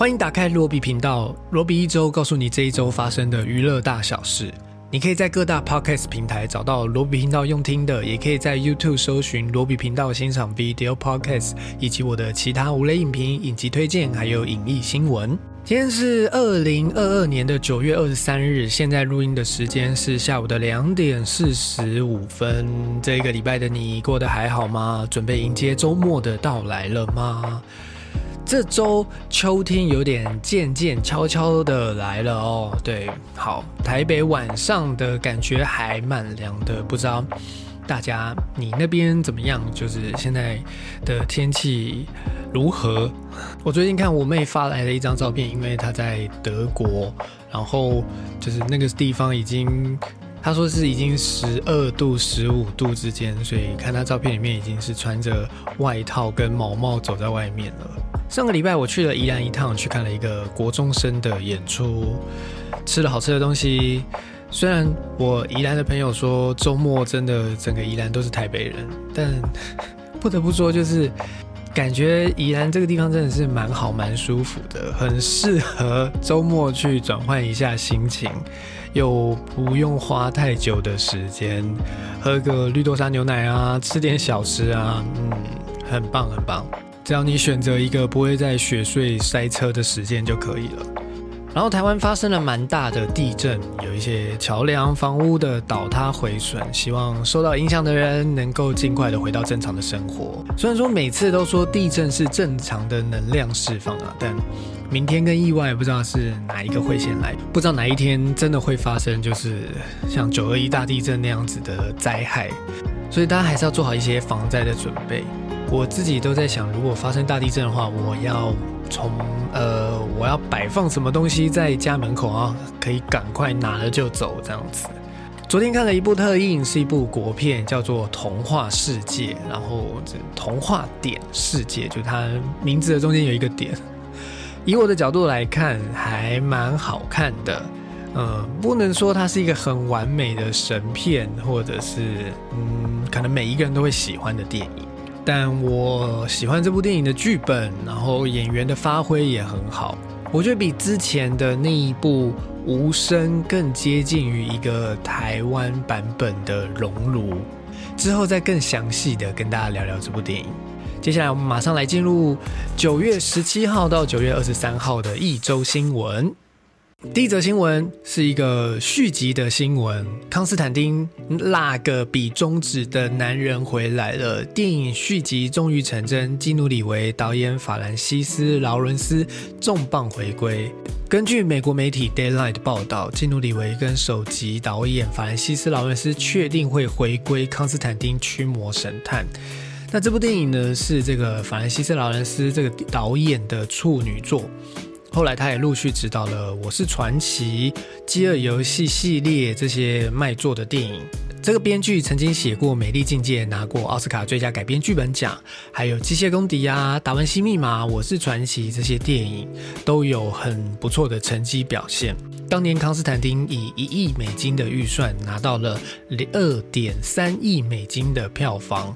欢迎打开罗比频道，罗比一周告诉你这一周发生的娱乐大小事。你可以在各大 podcast 平台找到罗比频道用听的，也可以在 YouTube 搜寻罗比频道欣赏 video podcast，以及我的其他无雷影评、影集推荐，还有影艺新闻。今天是二零二二年的九月二十三日，现在录音的时间是下午的两点四十五分。这一个礼拜的你过得还好吗？准备迎接周末的到来了吗？这周秋天有点渐渐悄悄的来了哦。对，好，台北晚上的感觉还蛮凉的，不知道大家你那边怎么样？就是现在的天气如何？我最近看我妹发来的一张照片，因为她在德国，然后就是那个地方已经。他说是已经十二度、十五度之间，所以看他照片里面已经是穿着外套跟毛毛走在外面了。上个礼拜我去了宜兰一趟，去看了一个国中生的演出，吃了好吃的东西。虽然我宜兰的朋友说周末真的整个宜兰都是台北人，但 不得不说就是。感觉宜兰这个地方真的是蛮好、蛮舒服的，很适合周末去转换一下心情，又不用花太久的时间，喝个绿豆沙牛奶啊，吃点小吃啊，嗯，很棒很棒。只要你选择一个不会在雪隧塞车的时间就可以了。然后台湾发生了蛮大的地震，有一些桥梁、房屋的倒塌毁损，希望受到影响的人能够尽快的回到正常的生活。虽然说每次都说地震是正常的能量释放啊，但明天跟意外不知道是哪一个会先来，不知道哪一天真的会发生，就是像九二一大地震那样子的灾害，所以大家还是要做好一些防灾的准备。我自己都在想，如果发生大地震的话，我要。从呃，我要摆放什么东西在家门口啊？可以赶快拿了就走这样子。昨天看了一部特映，是一部国片，叫做《童话世界》，然后这童话点世界，就它名字的中间有一个点。以我的角度来看，还蛮好看的。嗯，不能说它是一个很完美的神片，或者是嗯，可能每一个人都会喜欢的电影。但我喜欢这部电影的剧本，然后演员的发挥也很好。我觉得比之前的那一部《无声》更接近于一个台湾版本的《熔炉》。之后再更详细的跟大家聊聊这部电影。接下来我们马上来进入九月十七号到九月二十三号的一周新闻。第一则新闻是一个续集的新闻，《康斯坦丁那个比中指的男人》回来了。电影续集终于成真，基努里维导演法兰西斯·劳伦斯重磅回归。根据美国媒体《Daylight》报道，基努里维跟首集导演法兰西斯·劳伦斯确定会回归《康斯坦丁：驱魔神探》。那这部电影呢，是这个法兰西斯·劳伦斯这个导演的处女作。后来，他也陆续执导了《我是传奇》《饥饿游戏》系列这些卖座的电影。这个编剧曾经写过《美丽境界》，拿过奥斯卡最佳改编剧本奖，还有《机械公敌》啊，《达文西密码》《我是传奇》这些电影都有很不错的成绩表现。当年康斯坦丁以一亿美金的预算拿到了二点三亿美金的票房，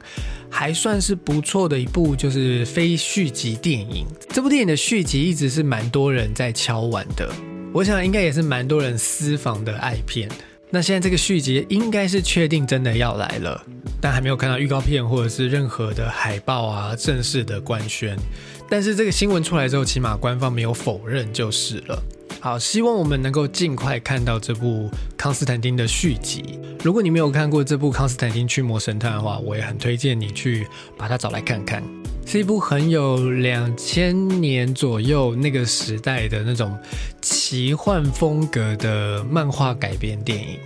还算是不错的一部就是非续集电影。这部电影的续集一直是蛮多人在敲碗的，我想应该也是蛮多人私房的爱片。那现在这个续集应该是确定真的要来了，但还没有看到预告片或者是任何的海报啊，正式的官宣。但是这个新闻出来之后，起码官方没有否认就是了。好，希望我们能够尽快看到这部《康斯坦丁》的续集。如果你没有看过这部《康斯坦丁：驱魔神探》的话，我也很推荐你去把它找来看看。是一部很有两千年左右那个时代的那种奇幻风格的漫画改编电影。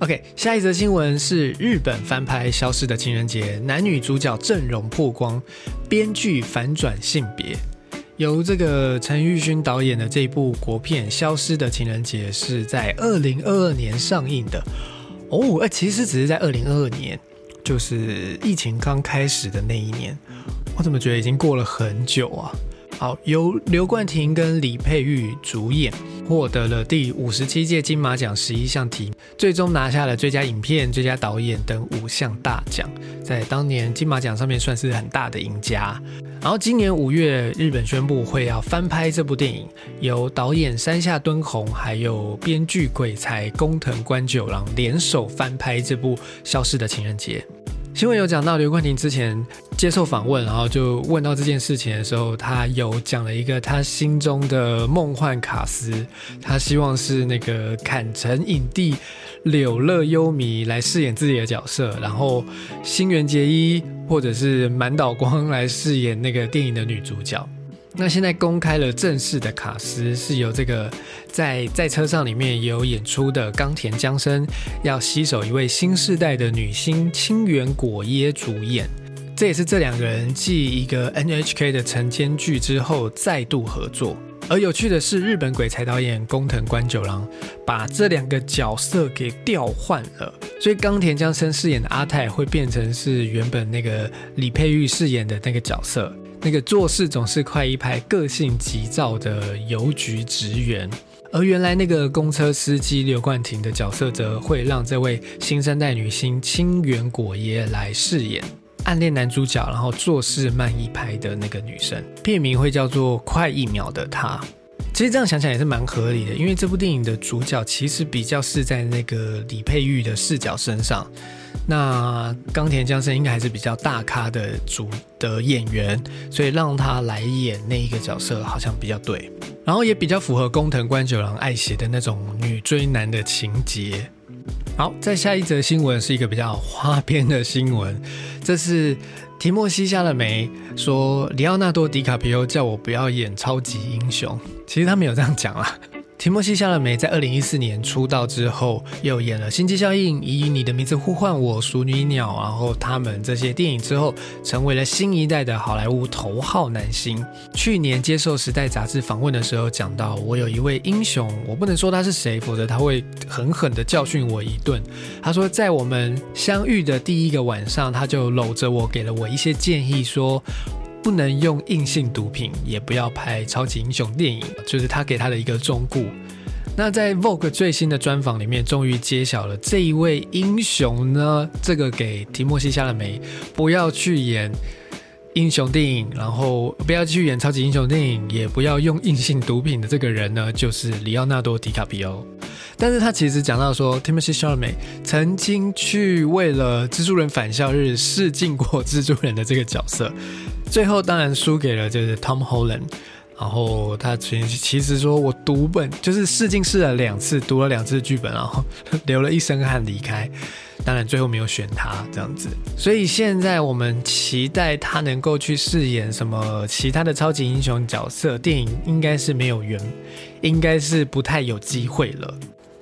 OK，下一则新闻是日本翻拍《消失的情人节》，男女主角阵容曝光，编剧反转性别。由这个陈玉勋导演的这部国片《消失的情人节》是在二零二二年上映的哦，哎，其实只是在二零二二年，就是疫情刚开始的那一年。我怎么觉得已经过了很久啊？好，由刘冠廷跟李佩玉主演，获得了第五十七届金马奖十一项提名，最终拿下了最佳影片、最佳导演等五项大奖，在当年金马奖上面算是很大的赢家。然后今年五月，日本宣布会要翻拍这部电影，由导演山下敦弘还有编剧鬼才工藤官九郎联手翻拍这部《消失的情人节》。新闻有讲到刘冠廷之前接受访问，然后就问到这件事情的时候，他有讲了一个他心中的梦幻卡司，他希望是那个坎城影帝柳乐优弥来饰演自己的角色，然后新垣结衣或者是满岛光来饰演那个电影的女主角。那现在公开了正式的卡司，是由这个在在车上里面有演出的冈田将生，要携手一位新时代的女星清源果耶主演。这也是这两个人继一个 NHK 的晨间剧之后再度合作。而有趣的是，日本鬼才导演工藤官九郎把这两个角色给调换了，所以冈田将生饰演的阿泰会变成是原本那个李佩玉饰演的那个角色。那个做事总是快一拍、个性急躁的邮局职员，而原来那个公车司机刘冠廷的角色，则会让这位新生代女星清源果耶来饰演暗恋男主角，然后做事慢一拍的那个女生。片名会叫做《快一秒的她》。其实这样想想也是蛮合理的，因为这部电影的主角其实比较是在那个李佩玉的视角身上。那冈田将生应该还是比较大咖的主的演员，所以让他来演那一个角色好像比较对，然后也比较符合工藤官九郎爱写的那种女追男的情节。好，再下一则新闻是一个比较花边的新闻，这是提莫西·夏勒梅说，里奥纳多·迪卡皮欧叫我不要演超级英雄，其实他没有这样讲啦。提莫西·夏勒梅在二零一四年出道之后，又演了《星际效应》《以你的名字呼唤我》《熟女鸟》，然后他们这些电影之后，成为了新一代的好莱坞头号男星。去年接受《时代》杂志访问的时候，讲到我有一位英雄，我不能说他是谁，否则他会狠狠地教训我一顿。他说，在我们相遇的第一个晚上，他就搂着我，给了我一些建议，说。不能用硬性毒品，也不要拍超级英雄电影，就是他给他的一个忠告。那在 Vogue 最新的专访里面，终于揭晓了这一位英雄呢，这个给提莫西·夏勒梅不要去演英雄电影，然后不要去演超级英雄电影，也不要用硬性毒品的这个人呢，就是里奥纳多·迪卡皮欧。但是他其实讲到说，Timothy Chalamet 曾经去为了蜘蛛人返校日试镜过蜘蛛人的这个角色。最后当然输给了就是 Tom Holland，然后他其其实说我读本就是试镜试了两次，读了两次剧本，然后 流了一身汗离开，当然最后没有选他这样子，所以现在我们期待他能够去饰演什么其他的超级英雄角色，电影应该是没有缘，应该是不太有机会了，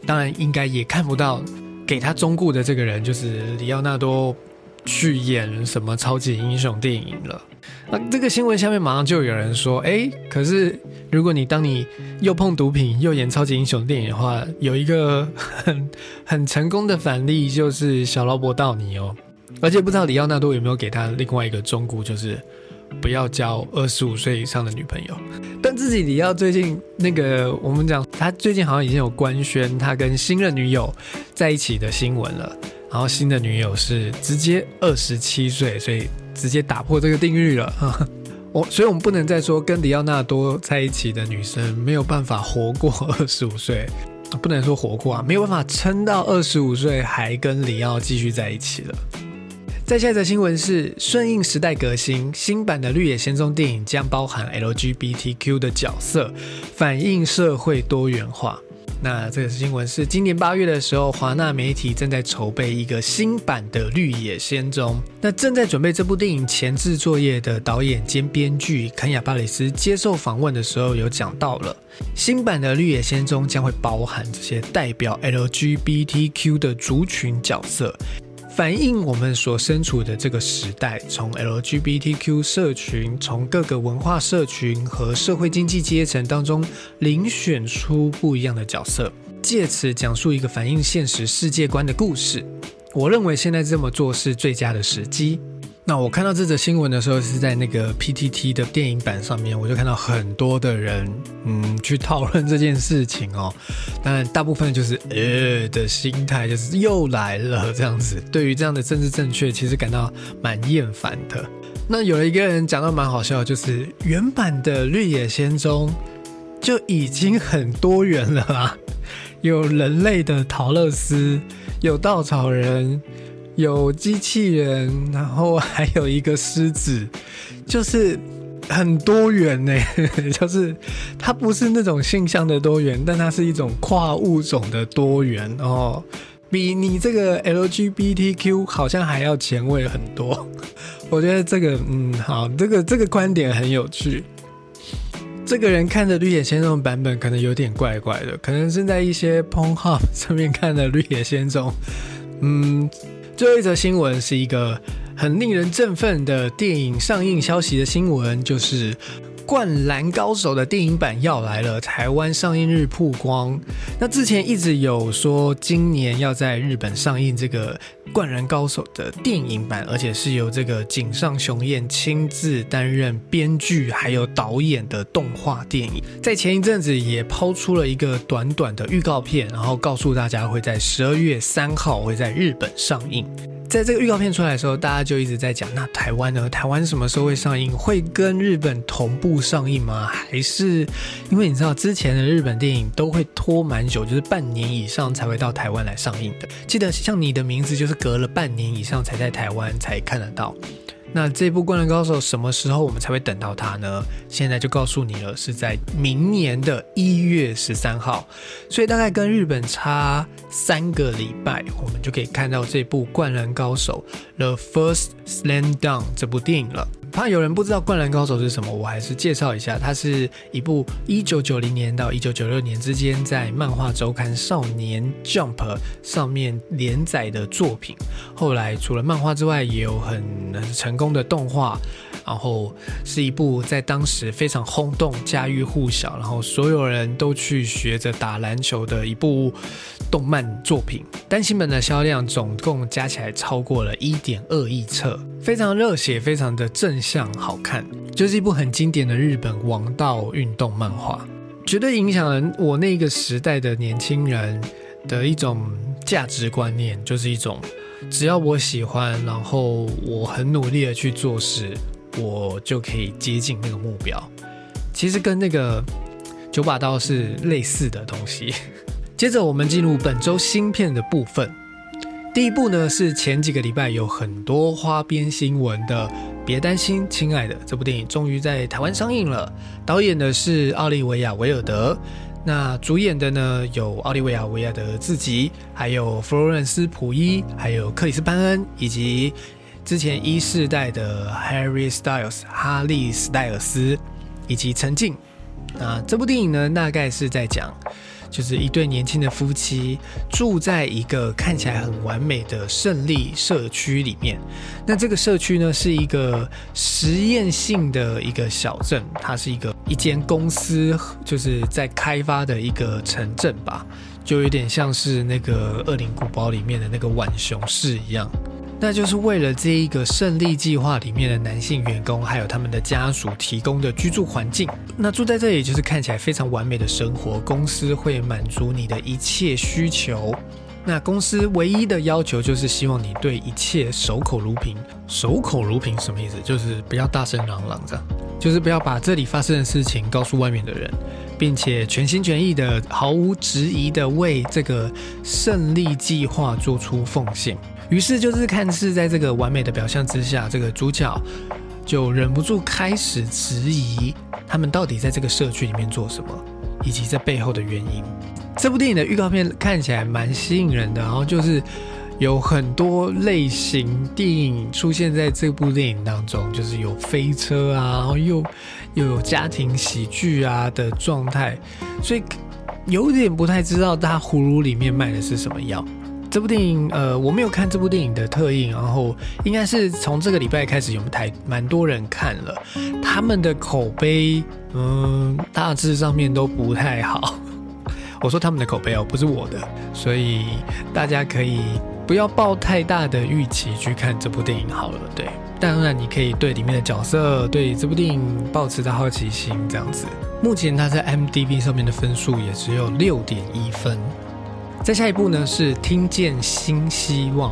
当然应该也看不到给他中顾的这个人就是里奥纳多去演什么超级英雄电影了。那这个新闻下面马上就有人说：“哎，可是如果你当你又碰毒品又演超级英雄电影的话，有一个很 很成功的反例就是小劳勃道尼哦。而且不知道里奥纳多有没有给他另外一个忠告，就是不要交二十五岁以上的女朋友。但自己里奥最近那个我们讲，他最近好像已经有官宣他跟新任女友在一起的新闻了。然后新的女友是直接二十七岁，所以。”直接打破这个定律了，我所以，我们不能再说跟里奥纳多在一起的女生没有办法活过 二十五岁，不能说活过啊，没有办法撑到二十五岁还跟里奥继续在一起了。再下一则新闻是顺应时代革新，新版的《绿野仙踪》电影将包含 LGBTQ 的角色，反映社会多元化。那这个新闻是今年八月的时候，华纳媒体正在筹备一个新版的《绿野仙踪》。那正在准备这部电影前置作业的导演兼编剧肯亚巴里斯接受访问的时候，有讲到了新版的《绿野仙踪》将会包含这些代表 LGBTQ 的族群角色。反映我们所身处的这个时代，从 LGBTQ 社群，从各个文化社群和社会经济阶层当中遴选出不一样的角色，借此讲述一个反映现实世界观的故事。我认为现在这么做是最佳的时机。那我看到这则新闻的时候，是在那个 PTT 的电影版上面，我就看到很多的人，嗯，去讨论这件事情哦。当然，大部分就是呃的心态，就是又来了这样子。对于这样的政治正确，其实感到蛮厌烦的。那有一个人讲到蛮好笑，就是原版的《绿野仙踪》就已经很多元了啊，有人类的陶乐斯，有稻草人。有机器人，然后还有一个狮子，就是很多元呢。就是它不是那种性向的多元，但它是一种跨物种的多元哦。比你这个 LGBTQ 好像还要前卫很多。我觉得这个，嗯，好，这个这个观点很有趣。这个人看的《绿野仙踪》版本可能有点怪怪的，可能是在一些 Pornhub 上面看的《绿野仙踪》，嗯。最后一则新闻是一个很令人振奋的电影上映消息的新闻，就是《灌篮高手》的电影版要来了，台湾上映日曝光。那之前一直有说今年要在日本上映这个。《灌篮高手》的电影版，而且是由这个井上雄彦亲自担任编剧还有导演的动画电影，在前一阵子也抛出了一个短短的预告片，然后告诉大家会在十二月三号会在日本上映。在这个预告片出来的时候，大家就一直在讲，那台湾呢？台湾什么时候会上映？会跟日本同步上映吗？还是因为你知道之前的日本电影都会拖蛮久，就是半年以上才会到台湾来上映的。记得像你的名字，就是隔了半年以上才在台湾才看得到。那这部《灌篮高手》什么时候我们才会等到它呢？现在就告诉你了，是在明年的一月十三号，所以大概跟日本差三个礼拜，我们就可以看到这部《灌篮高手》The First Slam Dunk 这部电影了。怕有人不知道《灌篮高手》是什么，我还是介绍一下，它是一部一九九零年到一九九六年之间在漫画周刊《少年 Jump》上面连载的作品。后来除了漫画之外，也有很成功的动画，然后是一部在当时非常轰动、家喻户晓，然后所有人都去学着打篮球的一部动漫作品。单行本的销量总共加起来超过了一点二亿册，非常热血，非常的正。向好看，就是一部很经典的日本王道运动漫画，绝对影响了我那个时代的年轻人的一种价值观念，就是一种只要我喜欢，然后我很努力的去做事，我就可以接近那个目标。其实跟那个九把刀是类似的东西。接着我们进入本周新片的部分，第一部呢是前几个礼拜有很多花边新闻的。别担心，亲爱的，这部电影终于在台湾上映了。导演的是奥利维亚·维尔德，那主演的呢有奥利维亚·维尔德自己，还有弗洛伦斯·普伊，还有克里斯·班恩，以及之前一世代的 Harry Styles 哈利·斯戴尔斯，以及陈静。那这部电影呢，大概是在讲。就是一对年轻的夫妻住在一个看起来很完美的胜利社区里面。那这个社区呢，是一个实验性的一个小镇，它是一个一间公司就是在开发的一个城镇吧，就有点像是那个《恶灵古堡》里面的那个浣熊市一样。那就是为了这一个胜利计划里面的男性员工，还有他们的家属提供的居住环境。那住在这里就是看起来非常完美的生活，公司会满足你的一切需求。那公司唯一的要求就是希望你对一切守口如瓶。守口如瓶什么意思？就是不要大声嚷嚷这样，就是不要把这里发生的事情告诉外面的人，并且全心全意的、毫无质疑的为这个胜利计划做出奉献。于是，就是看似在这个完美的表象之下，这个主角就忍不住开始质疑他们到底在这个社区里面做什么，以及在背后的原因。这部电影的预告片看起来蛮吸引人的，然后就是有很多类型电影出现在这部电影当中，就是有飞车啊，然后又又有家庭喜剧啊的状态，所以有点不太知道他葫芦里面卖的是什么药。这部电影，呃，我没有看这部电影的特映，然后应该是从这个礼拜开始有台蛮多人看了，他们的口碑，嗯，大致上面都不太好。我说他们的口碑哦，不是我的，所以大家可以不要抱太大的预期去看这部电影好了。对，当然你可以对里面的角色、对这部电影抱持着好奇心这样子。目前它在 M D B 上面的分数也只有六点一分。再下一步呢是《听见新希望》。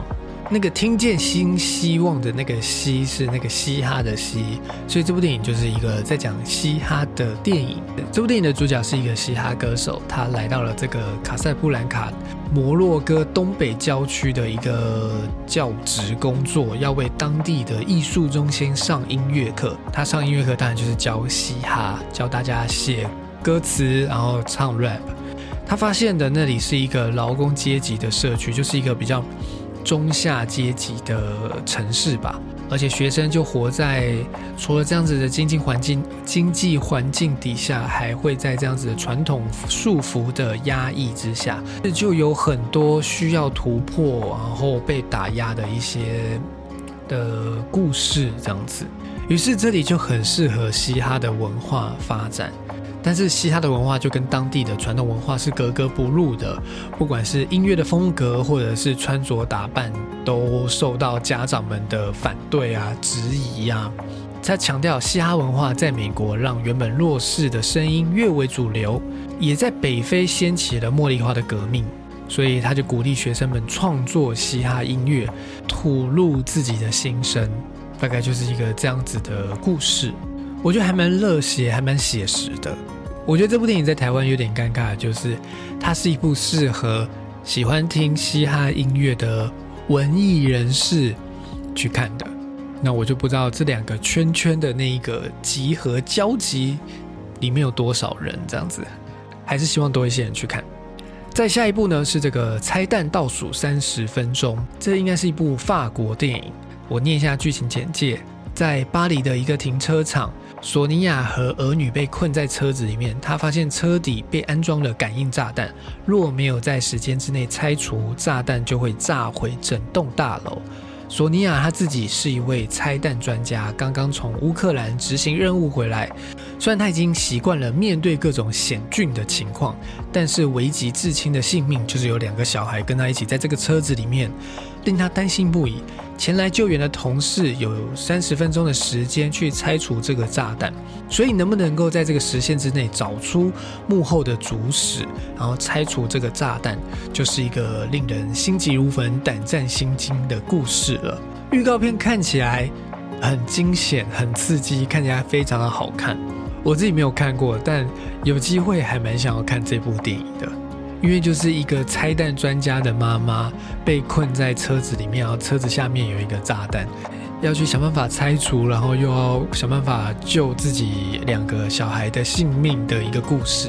那个听见新希望的那个嘻是那个嘻哈的嘻，所以这部电影就是一个在讲嘻哈的电影。这部电影的主角是一个嘻哈歌手，他来到了这个卡塞布兰卡摩洛哥东北郊区的一个教职工作，要为当地的艺术中心上音乐课。他上音乐课当然就是教嘻哈，教大家写歌词，然后唱 rap。他发现的那里是一个劳工阶级的社区，就是一个比较。中下阶级的城市吧，而且学生就活在除了这样子的经济环境、经济环境底下，还会在这样子的传统束缚的压抑之下，就有很多需要突破，然后被打压的一些的故事这样子。于是这里就很适合嘻哈的文化发展。但是嘻哈的文化就跟当地的传统文化是格格不入的，不管是音乐的风格或者是穿着打扮，都受到家长们的反对啊、质疑啊。他强调嘻哈文化在美国让原本弱势的声音越为主流，也在北非掀起了茉莉花的革命，所以他就鼓励学生们创作嘻哈音乐，吐露自己的心声。大概就是一个这样子的故事。我觉得还蛮热血，还蛮写实的。我觉得这部电影在台湾有点尴尬，就是它是一部适合喜欢听嘻哈音乐的文艺人士去看的。那我就不知道这两个圈圈的那一个集合交集里面有多少人这样子，还是希望多一些人去看。再下一部呢是这个拆弹倒数三十分钟，这应该是一部法国电影。我念一下剧情简介。在巴黎的一个停车场，索尼娅和儿女被困在车子里面。她发现车底被安装了感应炸弹，若没有在时间之内拆除，炸弹就会炸毁整栋大楼。索尼娅她自己是一位拆弹专家，刚刚从乌克兰执行任务回来。虽然他已经习惯了面对各种险峻的情况，但是危及至亲的性命，就是有两个小孩跟他一起在这个车子里面。令他担心不已。前来救援的同事有三十分钟的时间去拆除这个炸弹，所以能不能够在这个时限之内找出幕后的主使，然后拆除这个炸弹，就是一个令人心急如焚、胆战心惊的故事了。预告片看起来很惊险、很刺激，看起来非常的好看。我自己没有看过，但有机会还蛮想要看这部电影的。因为就是一个拆弹专家的妈妈被困在车子里面，然后车子下面有一个炸弹，要去想办法拆除，然后又要想办法救自己两个小孩的性命的一个故事。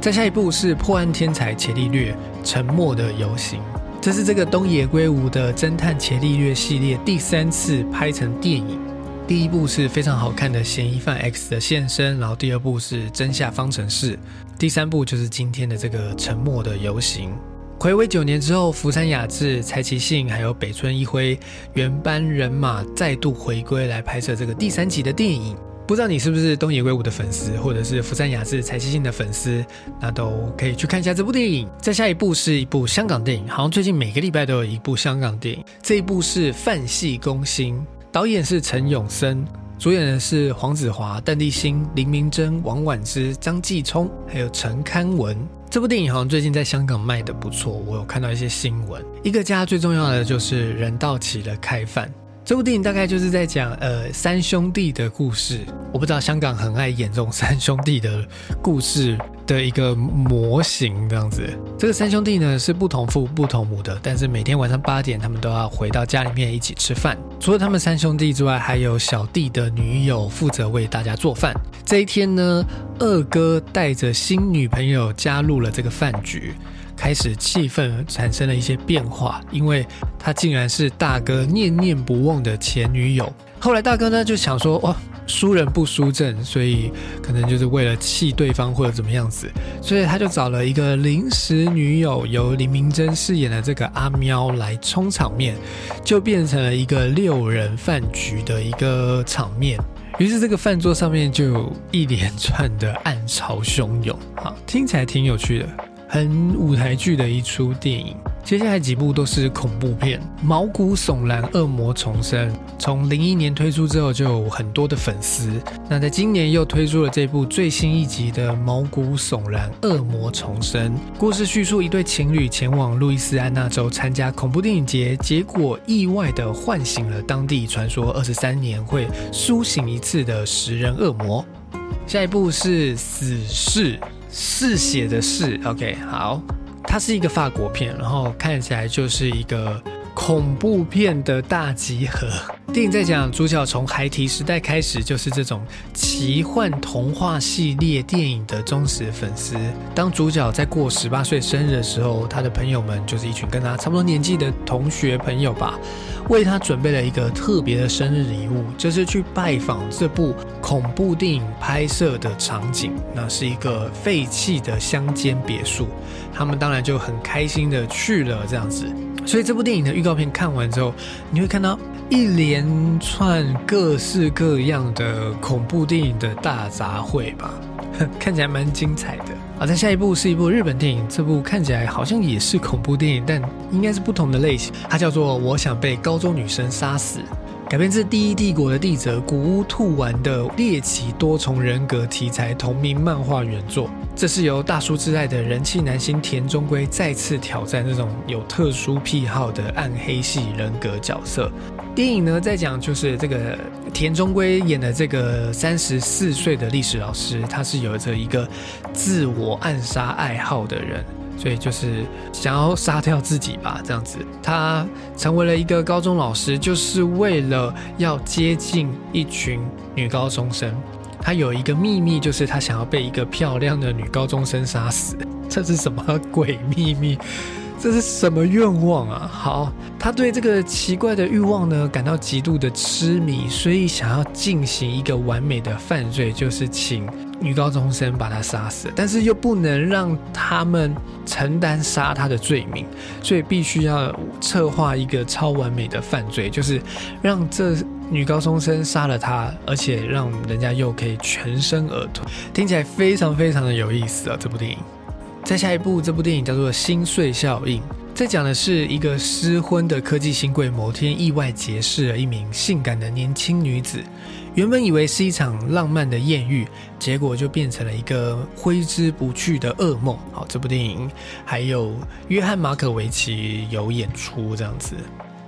再下一部是破案天才伽利略沉默的游行，这是这个东野圭吾的侦探伽利略系列第三次拍成电影。第一部是非常好看的嫌疑犯 X 的现身，然后第二部是真下方程式，第三部就是今天的这个沉默的游行。暌违九年之后，福山雅治、柴崎幸还有北村一辉原班人马再度回归来拍摄这个第三集的电影。不知道你是不是东野圭吾的粉丝，或者是福山雅治、柴崎幸的粉丝，那都可以去看一下这部电影。再下一部是一部香港电影，好像最近每个礼拜都有一部香港电影。这一部是《范系攻心》。导演是陈永森，主演的是黄子华、邓丽欣、林明珍、王菀之、张继聪，还有陈堪文。这部电影好像最近在香港卖的不错，我有看到一些新闻。一个家最重要的就是人到齐了开饭。这部电影大概就是在讲呃三兄弟的故事。我不知道香港很爱演这种三兄弟的故事的一个模型这样子。这个三兄弟呢是不同父不同母的，但是每天晚上八点他们都要回到家里面一起吃饭。除了他们三兄弟之外，还有小弟的女友负责为大家做饭。这一天呢，二哥带着新女朋友加入了这个饭局。开始气氛产生了一些变化，因为他竟然是大哥念念不忘的前女友。后来大哥呢就想说，哇，输人不输阵，所以可能就是为了气对方或者怎么样子，所以他就找了一个临时女友，由林明珍饰演的这个阿喵来充场面，就变成了一个六人饭局的一个场面。于是这个饭桌上面就有一连串的暗潮汹涌，好，听起来挺有趣的。很舞台剧的一出电影。接下来几部都是恐怖片，毛骨悚然，恶魔重生。从零一年推出之后，就有很多的粉丝。那在今年又推出了这部最新一集的《毛骨悚然，恶魔重生》。故事叙述一对情侣前往路易斯安那州参加恐怖电影节，结果意外的唤醒了当地传说二十三年会苏醒一次的食人恶魔。下一部是《死侍》，嗜血的嗜。OK，好。它是一个法国片，然后看起来就是一个恐怖片的大集合。电影在讲主角从孩提时代开始就是这种奇幻童话系列电影的忠实粉丝。当主角在过十八岁生日的时候，他的朋友们就是一群跟他差不多年纪的同学朋友吧，为他准备了一个特别的生日礼物，就是去拜访这部恐怖电影拍摄的场景。那是一个废弃的乡间别墅。他们当然就很开心的去了这样子，所以这部电影的预告片看完之后，你会看到一连串各式各样的恐怖电影的大杂烩吧，看起来蛮精彩的。好，在下一部是一部日本电影，这部看起来好像也是恐怖电影，但应该是不同的类型。它叫做《我想被高中女生杀死》。改编自第一帝国的帝泽古屋兔丸的猎奇多重人格题材同名漫画原作，这是由大叔之爱的人气男星田中圭再次挑战这种有特殊癖好的暗黑系人格角色。电影呢，在讲就是这个田中圭演的这个三十四岁的历史老师，他是有着一个自我暗杀爱好的人。所以就是想要杀掉自己吧，这样子。他成为了一个高中老师，就是为了要接近一群女高中生。他有一个秘密，就是他想要被一个漂亮的女高中生杀死。这是什么鬼秘密？这是什么愿望啊？好，他对这个奇怪的欲望呢感到极度的痴迷，所以想要进行一个完美的犯罪，就是请女高中生把他杀死，但是又不能让他们承担杀他的罪名，所以必须要策划一个超完美的犯罪，就是让这女高中生杀了他，而且让人家又可以全身而退。听起来非常非常的有意思啊！这部电影。再下一部，这部电影叫做《心碎效应》，在讲的是一个失婚的科技新贵某天意外结识了一名性感的年轻女子，原本以为是一场浪漫的艳遇，结果就变成了一个挥之不去的噩梦。好，这部电影还有约翰马可维奇有演出这样子。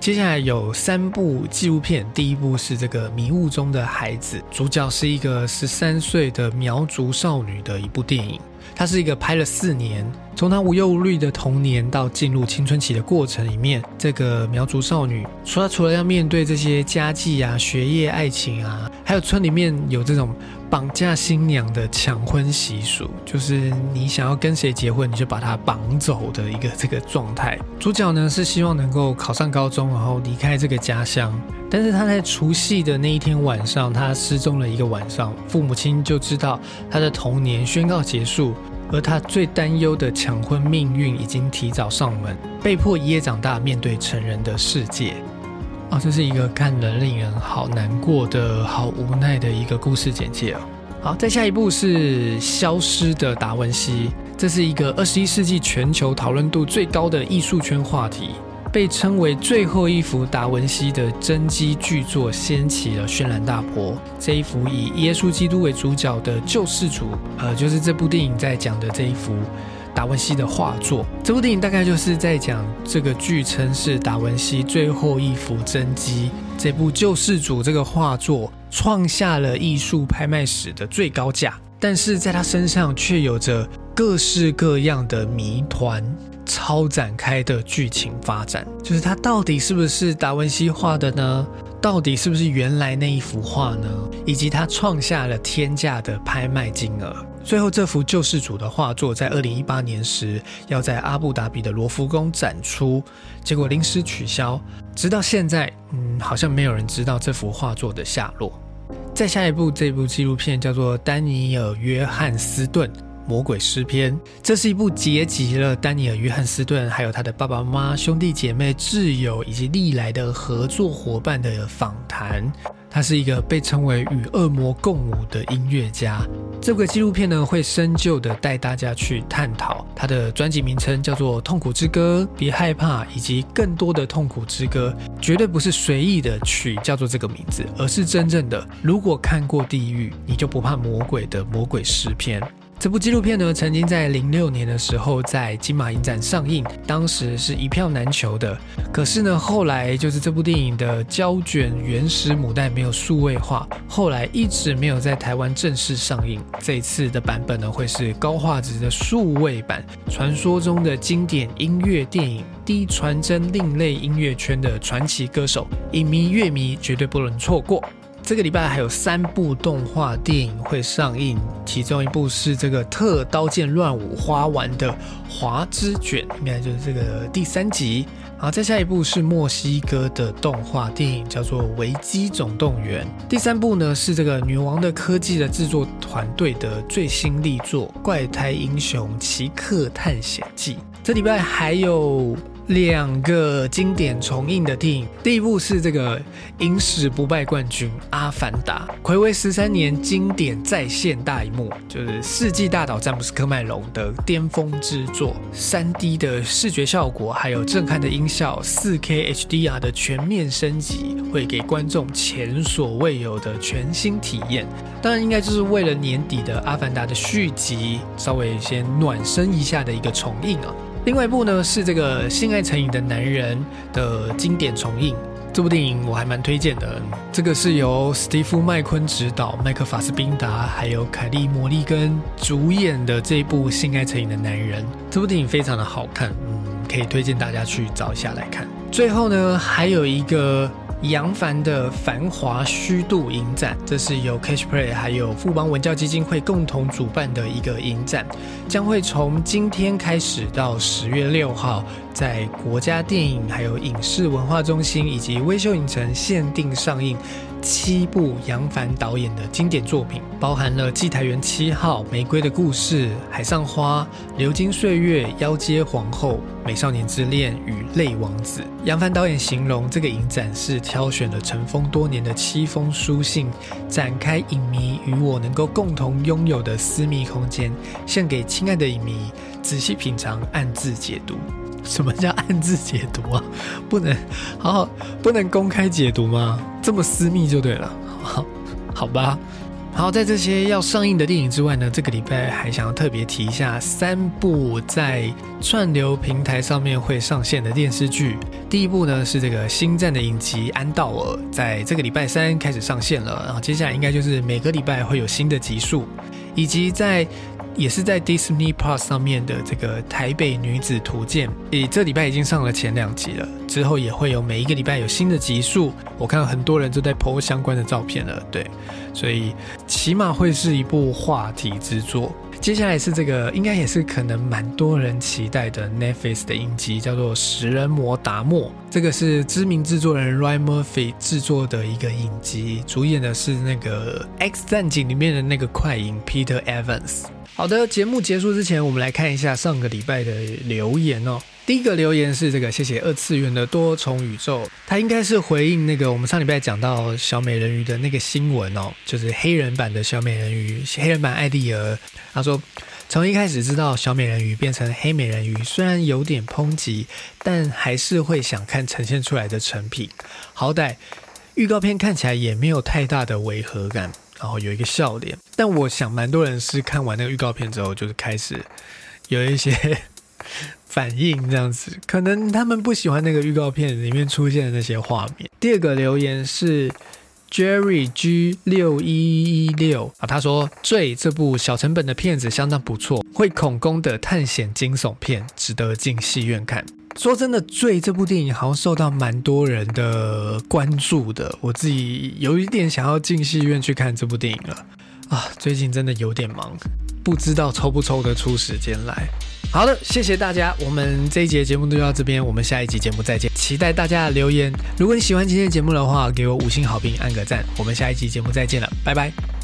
接下来有三部纪录片，第一部是这个迷雾中的孩子，主角是一个十三岁的苗族少女的一部电影。它是一个拍了四年，从她无忧无虑的童年到进入青春期的过程里面，这个苗族少女，说她除了要面对这些家计啊、学业、爱情啊，还有村里面有这种绑架新娘的抢婚习俗，就是你想要跟谁结婚，你就把她绑走的一个这个状态。主角呢是希望能够考上高中，然后离开这个家乡。但是他在除夕的那一天晚上，他失踪了一个晚上，父母亲就知道他的童年宣告结束，而他最担忧的抢婚命运已经提早上门，被迫一夜长大，面对成人的世界。啊，这是一个看了令人好难过的好无奈的一个故事简介哦。好，再下一步是消失的达文西，这是一个二十一世纪全球讨论度最高的艺术圈话题。被称为最后一幅达文西的真迹巨作，掀起了轩然大波。这一幅以耶稣基督为主角的救世主，呃，就是这部电影在讲的这一幅达文西的画作。这部电影大概就是在讲这个据称是达文西最后一幅真迹。这部救世主这个画作创下了艺术拍卖史的最高价，但是在他身上却有着各式各样的谜团。超展开的剧情发展，就是它到底是不是达文西画的呢？到底是不是原来那一幅画呢？以及它创下了天价的拍卖金额。最后，这幅救世主的画作在二零一八年时要在阿布达比的罗浮宫展出，结果临时取消，直到现在，嗯，好像没有人知道这幅画作的下落。再下一部，这部纪录片叫做《丹尼尔·约翰斯顿》。魔鬼诗篇，这是一部结集了丹尼尔·约翰斯顿，还有他的爸爸妈妈、兄弟姐妹、挚友以及历来的合作伙伴的访谈。他是一个被称为与恶魔共舞的音乐家。这个纪录片呢，会深究的带大家去探讨他的专辑名称叫做《痛苦之歌》，别害怕，以及更多的痛苦之歌，绝对不是随意的取叫做这个名字，而是真正的。如果看过地狱，你就不怕魔鬼的魔鬼诗篇。这部纪录片呢，曾经在零六年的时候在金马影展上映，当时是一票难求的。可是呢，后来就是这部电影的胶卷原始母带没有数位化，后来一直没有在台湾正式上映。这次的版本呢，会是高画质的数位版，传说中的经典音乐电影，低传真另类音乐圈的传奇歌手，影迷乐迷绝对不能错过。这个礼拜还有三部动画电影会上映，其中一部是这个特刀剑乱舞花丸的华之卷，应该就是这个第三集。好，再下一部是墨西哥的动画电影，叫做《维基总动员》。第三部呢是这个女王的科技的制作团队的最新力作《怪胎英雄奇克探险记》。这礼拜还有。两个经典重映的电影，第一部是这个影史不败冠军《阿凡达》，暌违十三年经典再现大荧幕，就是世纪大导詹姆斯科麦隆的巅峰之作，三 D 的视觉效果，还有震撼的音效，四 K HDR 的全面升级，会给观众前所未有的全新体验。当然，应该就是为了年底的《阿凡达》的续集，稍微先暖身一下的一个重映啊。另外一部呢是这个性爱成瘾的男人的经典重映，这部电影我还蛮推荐的。这个是由史蒂夫麦昆执导，麦克法斯宾达还有凯利摩利根主演的这一部性爱成瘾的男人。这部电影非常的好看，嗯，可以推荐大家去找一下来看。最后呢，还有一个。杨凡的繁华虚度影展，这是由 Cash Play 还有富邦文教基金会共同主办的一个影展，将会从今天开始到十月六号，在国家电影还有影视文化中心以及微秀影城限定上映。七部杨凡导演的经典作品，包含了《祭台园七号》《玫瑰的故事》《海上花》《流金岁月》《妖街皇后》《美少年之恋》与《泪王子》。杨凡导演形容这个影展是挑选了尘封多年的七封书信，展开影迷与我能够共同拥有的私密空间，献给亲爱的影迷，仔细品尝，暗自解读。什么叫暗自解读啊？不能好好不能公开解读吗？这么私密就对了，好好吧。好，在这些要上映的电影之外呢，这个礼拜还想要特别提一下三部在串流平台上面会上线的电视剧。第一部呢是这个《星战》的影集《安道尔》，在这个礼拜三开始上线了，然后接下来应该就是每个礼拜会有新的集数，以及在。也是在 Disney Plus 上面的这个《台北女子图鉴》，诶，这礼拜已经上了前两集了，之后也会有每一个礼拜有新的集数。我看很多人都在 po 相关的照片了，对，所以起码会是一部话题之作。接下来是这个，应该也是可能蛮多人期待的 Netflix 的影集，叫做《食人魔达莫》。这个是知名制作人 Ryan Murphy 制作的一个影集，主演的是那个《X 战警》里面的那个快银 Peter Evans。好的，节目结束之前，我们来看一下上个礼拜的留言哦。第一个留言是这个，谢谢二次元的多重宇宙，他应该是回应那个我们上礼拜讲到小美人鱼的那个新闻哦，就是黑人版的小美人鱼，黑人版艾丽儿。他说，从一开始知道小美人鱼变成黑美人鱼，虽然有点抨击，但还是会想看呈现出来的成品。好歹预告片看起来也没有太大的违和感。然后有一个笑脸，但我想蛮多人是看完那个预告片之后，就是开始有一些 反应，这样子，可能他们不喜欢那个预告片里面出现的那些画面。第二个留言是 Jerry G 六一一六啊，他说《坠》这部小成本的片子相当不错，会恐攻的探险惊悚片，值得进戏院看。说真的，《醉》这部电影好像受到蛮多人的关注的。我自己有一点想要进戏院去看这部电影了啊！最近真的有点忙，不知道抽不抽得出时间来。好的，谢谢大家，我们这一节节目就到这边，我们下一集节目再见，期待大家的留言。如果你喜欢今天的节目的话，给我五星好评，按个赞。我们下一集节目再见了，拜拜。